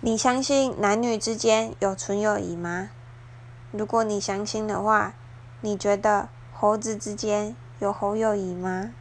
你相信男女之间有纯友谊吗？如果你相信的话你觉得猴子之间有猴友谊吗？